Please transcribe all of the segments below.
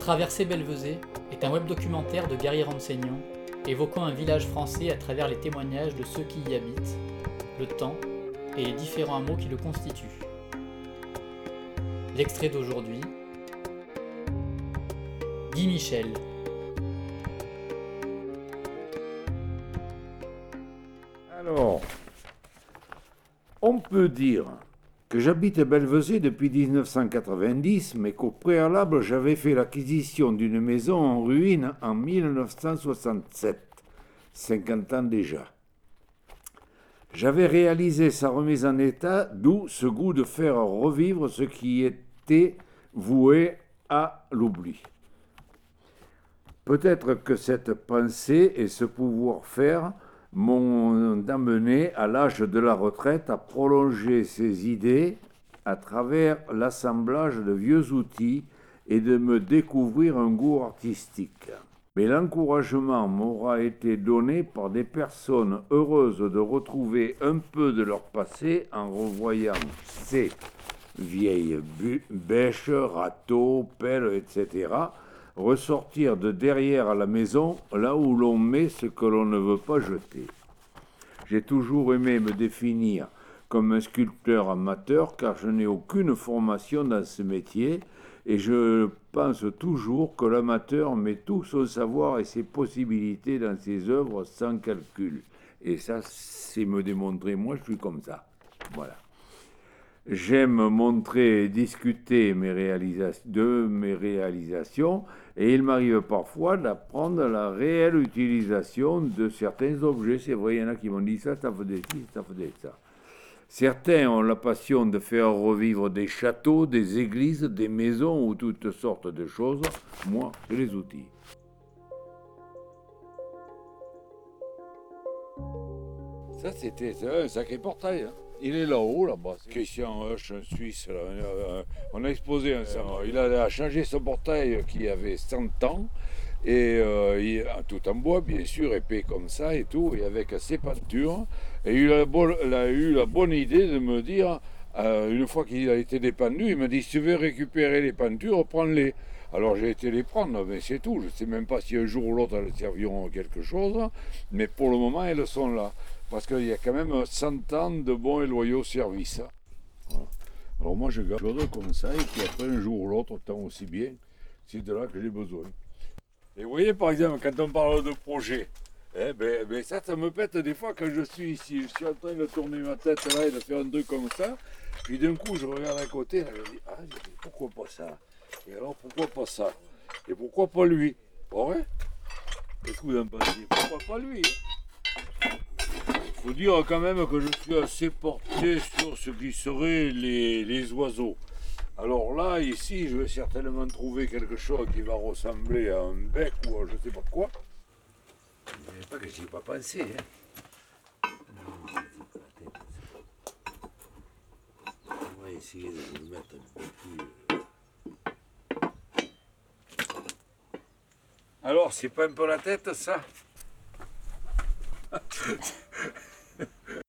Traverser Belvezé est un web documentaire de Gary Renseignant évoquant un village français à travers les témoignages de ceux qui y habitent, le temps et les différents hameaux qui le constituent. L'extrait d'aujourd'hui Guy Michel. Alors, on peut dire que j'habite à Belvezé depuis 1990, mais qu'au préalable, j'avais fait l'acquisition d'une maison en ruine en 1967, 50 ans déjà. J'avais réalisé sa remise en état, d'où ce goût de faire revivre ce qui était voué à l'oubli. Peut-être que cette pensée et ce pouvoir-faire m'ont amené à l'âge de la retraite à prolonger ces idées à travers l'assemblage de vieux outils et de me découvrir un goût artistique. Mais l'encouragement m'aura été donné par des personnes heureuses de retrouver un peu de leur passé en revoyant ces vieilles bêches, râteaux, pelles, etc., ressortir de derrière à la maison, là où l'on met ce que l'on ne veut pas jeter. J'ai toujours aimé me définir comme un sculpteur amateur car je n'ai aucune formation dans ce métier et je pense toujours que l'amateur met tout son savoir et ses possibilités dans ses œuvres sans calcul. Et ça, c'est me démontrer, moi je suis comme ça. Voilà. J'aime montrer et discuter mes de mes réalisations et il m'arrive parfois d'apprendre la réelle utilisation de certains objets. C'est vrai, il y en a qui m'ont dit ça, ça faisait ci, ça faisait ça. Certains ont la passion de faire revivre des châteaux, des églises, des maisons ou toutes sortes de choses. Moi, j'ai les outils. Ça, c'était un sacré portail. Hein. Il est là-haut, là-bas. Christian Husch, un Suisse. Euh, on a exposé ensemble. Il a changé son portail qui avait 100 ans. Et euh, tout en bois, bien sûr, épais comme ça et tout, et avec ses peintures. Et il a, eu la bonne idée de me dire, euh, une fois qu'il a été dépendu, il m'a dit si tu veux récupérer les peintures, prends-les. Alors j'ai été les prendre, mais c'est tout. Je ne sais même pas si un jour ou l'autre elles serviront quelque chose, mais pour le moment elles sont là. Parce qu'il y a quand même 100 ans de bons et loyaux services. Alors moi je garde le conseil, et puis après un jour ou l'autre, tant aussi bien, c'est de là que j'ai besoin. Et vous voyez par exemple, quand on parle de projet, eh ben, ben, ça, ça me pète des fois quand je suis ici. Je suis en train de tourner ma tête là et de faire un truc comme ça. Puis d'un coup, je regarde à côté je dis Ah, pourquoi pas ça? Et alors, pourquoi pas ça? Et pourquoi pas lui? Ouais Qu'est-ce que vous en pensez Pourquoi pas lui faut dire quand même que je suis assez porté sur ce qui serait les, oiseaux. Alors là, ici, je vais certainement trouver quelque chose qui va ressembler à un bec ou à je ne sais pas quoi. Mais pas que j'y ai pas pensé. Hein. On va essayer de le mettre un peu plus... Alors, c'est pas un peu la tête, ça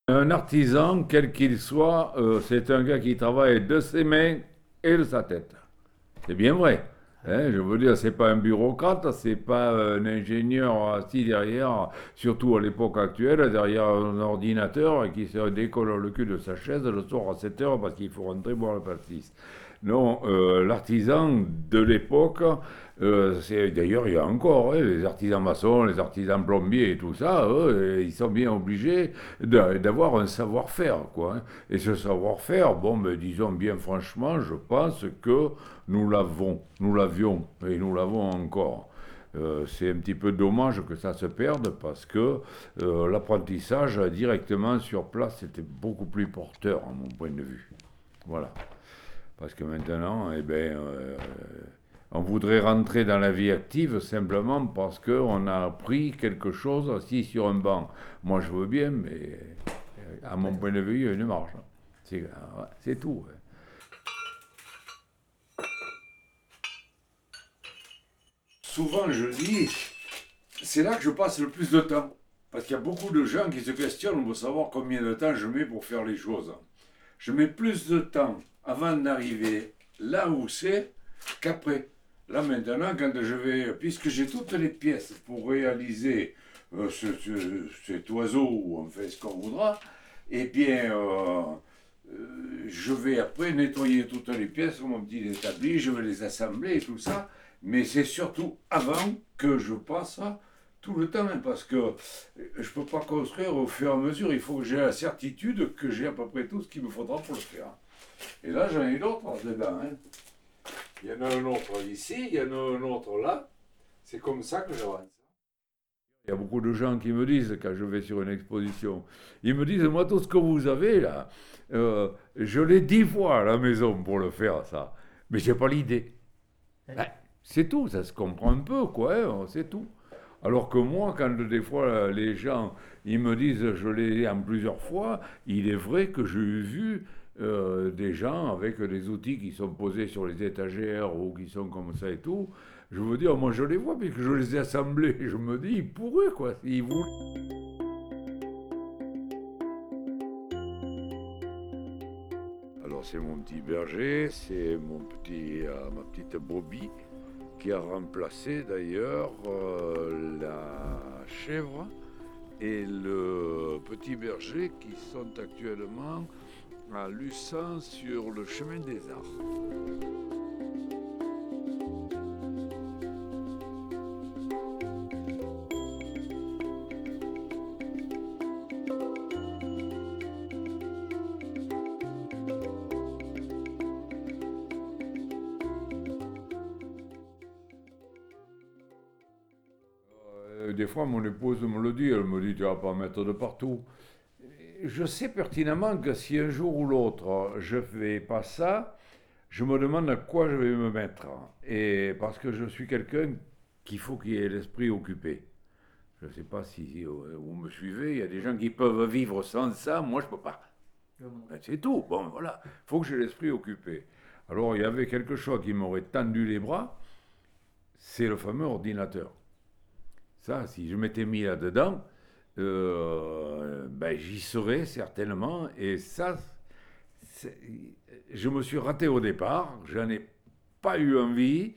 Un artisan, quel qu'il soit, euh, c'est un gars qui travaille de ses mains et de sa tête. C'est bien vrai. Hein, je veux dire, c'est pas un bureaucrate, c'est pas un ingénieur assis derrière, surtout à l'époque actuelle, derrière un ordinateur qui se décolle le cul de sa chaise le soir à 7 heures parce qu'il faut rentrer boire le pastis. Non, euh, l'artisan de l'époque, euh, d'ailleurs il y a encore hein, les artisans maçons, les artisans plombiers et tout ça, ils sont bien obligés d'avoir un savoir-faire, quoi. Hein. Et ce savoir-faire, bon, mais disons bien franchement, je pense que nous l'avons, nous l'avions et nous l'avons encore. Euh, c'est un petit peu dommage que ça se perde parce que l'apprentissage directement sur place était beaucoup plus porteur, à mon point de vue. Voilà. Parce que maintenant, eh ben, euh, on voudrait rentrer dans la vie active simplement parce qu'on a appris quelque chose assis sur un banc. Moi, je veux bien, mais à mon point de vue, il y a une marge. C'est euh, tout. Souvent, je dis, c'est là que je passe le plus de temps. Parce qu'il y a beaucoup de gens qui se questionnent pour savoir combien de temps je mets pour faire les choses. Je mets plus de temps avant d'arriver là où c'est qu'après. Là maintenant, quand je vais, puisque j'ai toutes les pièces pour réaliser euh, cet oiseau, ou on fait ce qu'on voudra, eh bien, euh, euh, je vais après nettoyer toutes les pièces sur mon petit établi, je vais les assembler et tout ça, mais c'est surtout avant que je passe tout le temps, hein, parce que je ne peux pas construire au fur et à mesure, il faut que j'ai la certitude que j'ai à peu près tout ce qu'il me faudra pour le faire. Et là, j'en ai d'autres dedans. Hein. Il y en a un autre ici, il y en a un autre là. C'est comme ça que j'avance. Il y a beaucoup de gens qui me disent, quand je vais sur une exposition, ils me disent, moi, tout ce que vous avez là, euh, je l'ai dix fois à la maison pour le faire, ça. Mais j'ai pas l'idée. Ben, c'est tout, ça se comprend un peu, quoi, hein, c'est tout. Alors que moi, quand des fois les gens, ils me disent, je l'ai en plusieurs fois, il est vrai que j'ai vu euh, des gens avec des outils qui sont posés sur les étagères ou qui sont comme ça et tout. Je veux dire, moi je les vois, puisque je les ai assemblés. Je me dis, ils pourraient quoi, s'ils voulaient. Alors c'est mon petit berger, c'est mon petit, euh, ma petite Bobby qui a remplacé d'ailleurs euh, la chèvre et le petit berger qui sont actuellement à Lucin sur le chemin des arts. Euh, des fois, mon épouse me le dit, elle me dit, tu vas pas mettre de partout je sais pertinemment que si un jour ou l'autre je ne fais pas ça, je me demande à quoi je vais me mettre. Et parce que je suis quelqu'un qu'il faut qu'il ait l'esprit occupé. Je ne sais pas si vous me suivez, il y a des gens qui peuvent vivre sans ça, moi je ne peux pas. Ben, c'est tout, bon voilà, il faut que j'ai l'esprit occupé. Alors il y avait quelque chose qui m'aurait tendu les bras, c'est le fameux ordinateur. Ça, si je m'étais mis là-dedans, euh, ben, j'y serais certainement. Et ça, je me suis raté au départ, j'en ai pas eu envie.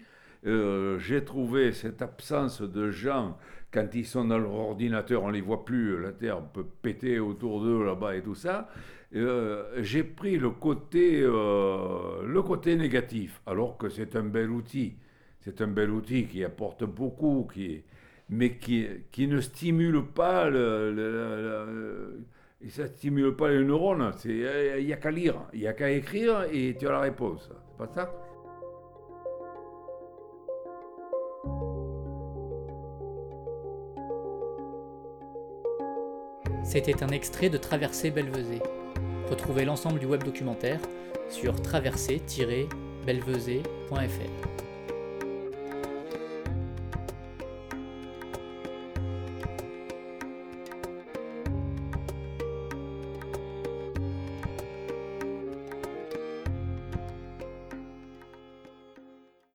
Euh, j'ai trouvé cette absence de gens, quand ils sont dans leur ordinateur, on les voit plus, la Terre peut péter autour d'eux là-bas et tout ça. Euh, j'ai pris le côté, le côté négatif, alors que c'est un bel outil. C'est un bel outil qui apporte beaucoup, qui, mais qui, qui ne stimule pas le, le, ça stimule pas les neurones. Il n'y a qu'à lire, il n'y a qu'à écrire et tu as la réponse. C'est pas ça? C'était un extrait de Traversée Belvezé. Retrouvez l'ensemble du web documentaire sur traversée-belvezé.fr.